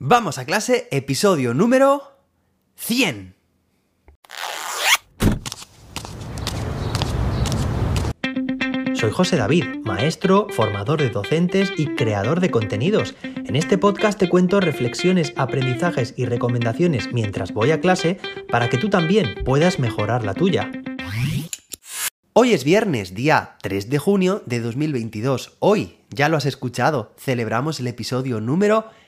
Vamos a clase, episodio número 100. Soy José David, maestro, formador de docentes y creador de contenidos. En este podcast te cuento reflexiones, aprendizajes y recomendaciones mientras voy a clase para que tú también puedas mejorar la tuya. Hoy es viernes, día 3 de junio de 2022. Hoy, ya lo has escuchado, celebramos el episodio número 100.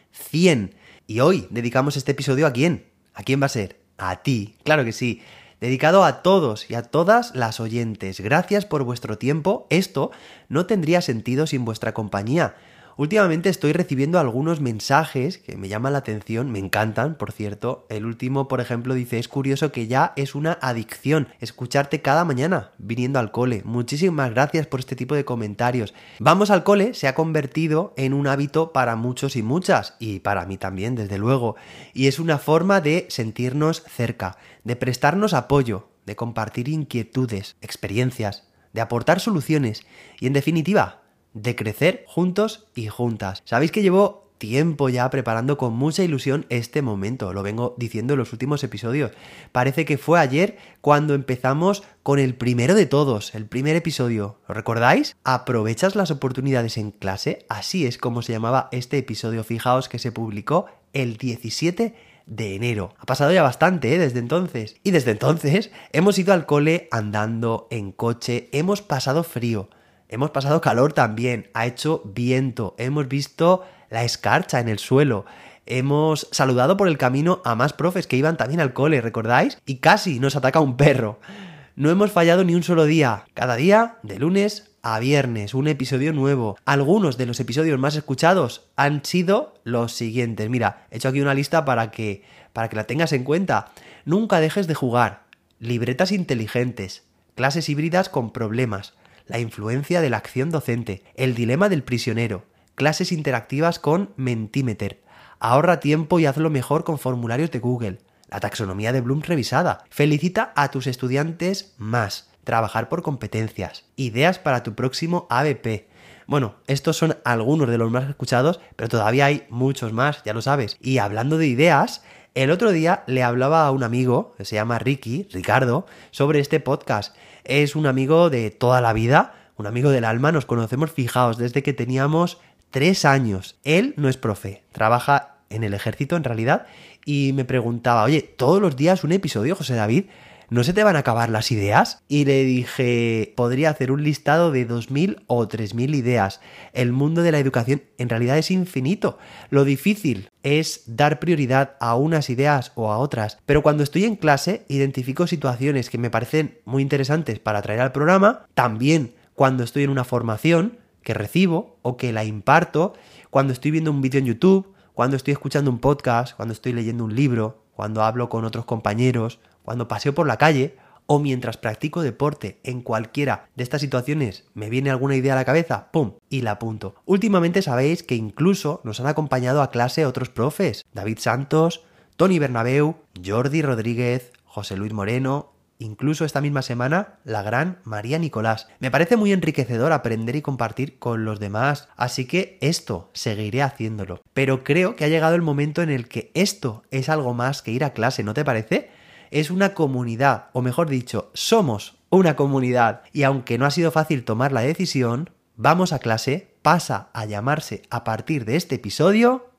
Y hoy dedicamos este episodio a quién? ¿A quién va a ser? A ti, claro que sí dedicado a todos y a todas las oyentes. Gracias por vuestro tiempo. Esto no tendría sentido sin vuestra compañía. Últimamente estoy recibiendo algunos mensajes que me llaman la atención, me encantan, por cierto. El último, por ejemplo, dice, es curioso que ya es una adicción escucharte cada mañana viniendo al cole. Muchísimas gracias por este tipo de comentarios. Vamos al cole se ha convertido en un hábito para muchos y muchas, y para mí también, desde luego. Y es una forma de sentirnos cerca, de prestarnos apoyo, de compartir inquietudes, experiencias, de aportar soluciones y, en definitiva, de crecer juntos y juntas. Sabéis que llevo tiempo ya preparando con mucha ilusión este momento, lo vengo diciendo en los últimos episodios. Parece que fue ayer cuando empezamos con el primero de todos, el primer episodio. ¿Lo recordáis? ¿Aprovechas las oportunidades en clase? Así es como se llamaba este episodio. Fijaos que se publicó el 17 de enero. Ha pasado ya bastante ¿eh? desde entonces. Y desde entonces hemos ido al cole andando en coche, hemos pasado frío hemos pasado calor también, ha hecho viento, hemos visto la escarcha en el suelo, hemos saludado por el camino a más profes que iban también al cole, ¿recordáis? Y casi nos ataca un perro. No hemos fallado ni un solo día, cada día, de lunes a viernes, un episodio nuevo. Algunos de los episodios más escuchados han sido los siguientes. Mira, he hecho aquí una lista para que, para que la tengas en cuenta. Nunca dejes de jugar. Libretas inteligentes. Clases híbridas con problemas la influencia de la acción docente, el dilema del prisionero, clases interactivas con Mentimeter, ahorra tiempo y hazlo mejor con formularios de Google, la taxonomía de Bloom revisada, felicita a tus estudiantes más, trabajar por competencias, ideas para tu próximo ABP. Bueno, estos son algunos de los más escuchados, pero todavía hay muchos más, ya lo sabes. Y hablando de ideas, el otro día le hablaba a un amigo, que se llama Ricky, Ricardo, sobre este podcast. Es un amigo de toda la vida, un amigo del alma, nos conocemos fijaos desde que teníamos tres años. Él no es profe, trabaja en el ejército en realidad, y me preguntaba, oye, todos los días un episodio, José David, ¿no se te van a acabar las ideas? Y le dije, podría hacer un listado de 2.000 o 3.000 ideas. El mundo de la educación en realidad es infinito. Lo difícil es dar prioridad a unas ideas o a otras. Pero cuando estoy en clase, identifico situaciones que me parecen muy interesantes para traer al programa. También cuando estoy en una formación que recibo o que la imparto, cuando estoy viendo un vídeo en YouTube, cuando estoy escuchando un podcast, cuando estoy leyendo un libro, cuando hablo con otros compañeros, cuando paseo por la calle o mientras practico deporte. En cualquiera de estas situaciones me viene alguna idea a la cabeza, ¡pum! y la apunto. Últimamente sabéis que incluso nos han acompañado a clase otros profes. David Santos, Tony Bernabeu, Jordi Rodríguez, José Luis Moreno, incluso esta misma semana la gran María Nicolás. Me parece muy enriquecedor aprender y compartir con los demás, así que esto seguiré haciéndolo. Pero creo que ha llegado el momento en el que esto es algo más que ir a clase, ¿no te parece? Es una comunidad, o mejor dicho, somos una comunidad. Y aunque no ha sido fácil tomar la decisión, vamos a clase, pasa a llamarse a partir de este episodio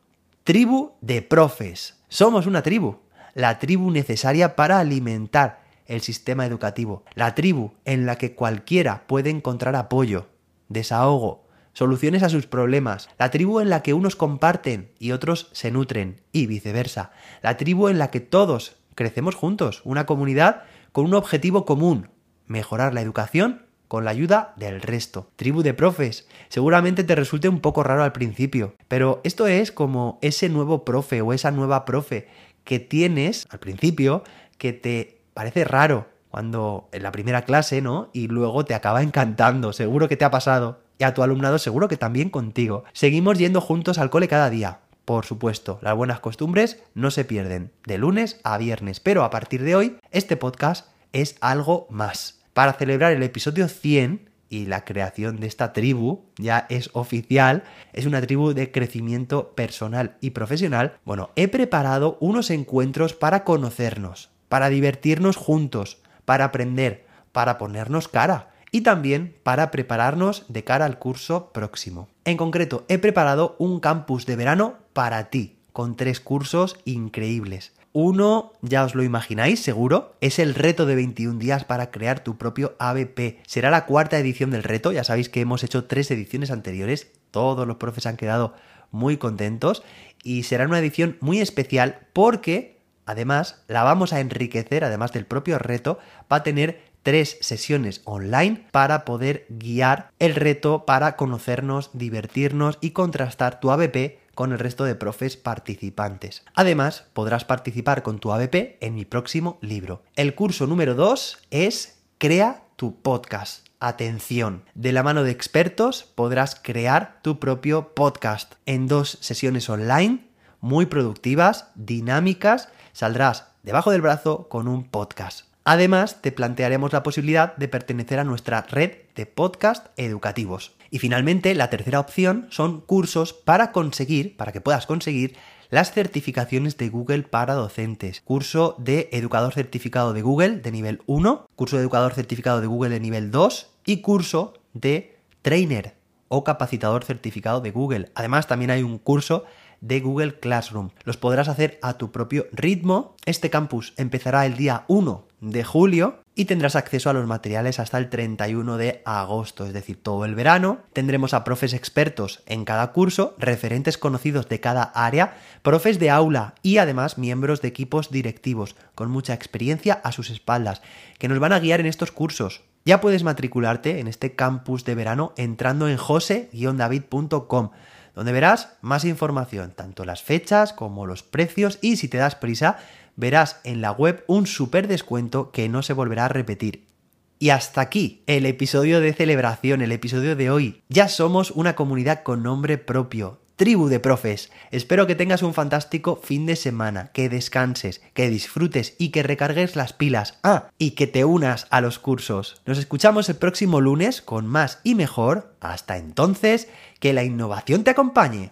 Tribu de Profes. Somos una tribu, la tribu necesaria para alimentar el sistema educativo, la tribu en la que cualquiera puede encontrar apoyo, desahogo, soluciones a sus problemas, la tribu en la que unos comparten y otros se nutren, y viceversa, la tribu en la que todos crecemos juntos, una comunidad con un objetivo común, mejorar la educación con la ayuda del resto. Tribu de profes. Seguramente te resulte un poco raro al principio, pero esto es como ese nuevo profe o esa nueva profe que tienes al principio que te parece raro cuando en la primera clase, ¿no? Y luego te acaba encantando, seguro que te ha pasado. Y a tu alumnado seguro que también contigo. Seguimos yendo juntos al cole cada día. Por supuesto, las buenas costumbres no se pierden de lunes a viernes, pero a partir de hoy este podcast es algo más. Para celebrar el episodio 100 y la creación de esta tribu ya es oficial, es una tribu de crecimiento personal y profesional, bueno, he preparado unos encuentros para conocernos, para divertirnos juntos, para aprender, para ponernos cara y también para prepararnos de cara al curso próximo. En concreto, he preparado un campus de verano para ti, con tres cursos increíbles. Uno, ya os lo imagináis, seguro, es el reto de 21 días para crear tu propio ABP. Será la cuarta edición del reto, ya sabéis que hemos hecho tres ediciones anteriores, todos los profes han quedado muy contentos y será una edición muy especial porque además la vamos a enriquecer, además del propio reto, va a tener tres sesiones online para poder guiar el reto, para conocernos, divertirnos y contrastar tu ABP con el resto de profes participantes. Además, podrás participar con tu ABP en mi próximo libro. El curso número 2 es Crea tu podcast. Atención, de la mano de expertos podrás crear tu propio podcast en dos sesiones online muy productivas, dinámicas, saldrás debajo del brazo con un podcast. Además, te plantearemos la posibilidad de pertenecer a nuestra red de podcast educativos. Y finalmente, la tercera opción son cursos para conseguir, para que puedas conseguir las certificaciones de Google para docentes. Curso de educador certificado de Google de nivel 1, curso de educador certificado de Google de nivel 2 y curso de trainer o capacitador certificado de Google. Además, también hay un curso de Google Classroom. Los podrás hacer a tu propio ritmo. Este campus empezará el día 1 de julio y tendrás acceso a los materiales hasta el 31 de agosto, es decir, todo el verano. Tendremos a profes expertos en cada curso, referentes conocidos de cada área, profes de aula y además miembros de equipos directivos con mucha experiencia a sus espaldas, que nos van a guiar en estos cursos. Ya puedes matricularte en este campus de verano entrando en jose-david.com donde verás más información, tanto las fechas como los precios y si te das prisa, verás en la web un super descuento que no se volverá a repetir. Y hasta aquí el episodio de celebración, el episodio de hoy. Ya somos una comunidad con nombre propio, tribu de profes. Espero que tengas un fantástico fin de semana, que descanses, que disfrutes y que recargues las pilas. Ah, y que te unas a los cursos. Nos escuchamos el próximo lunes con más y mejor. Hasta entonces, que la innovación te acompañe.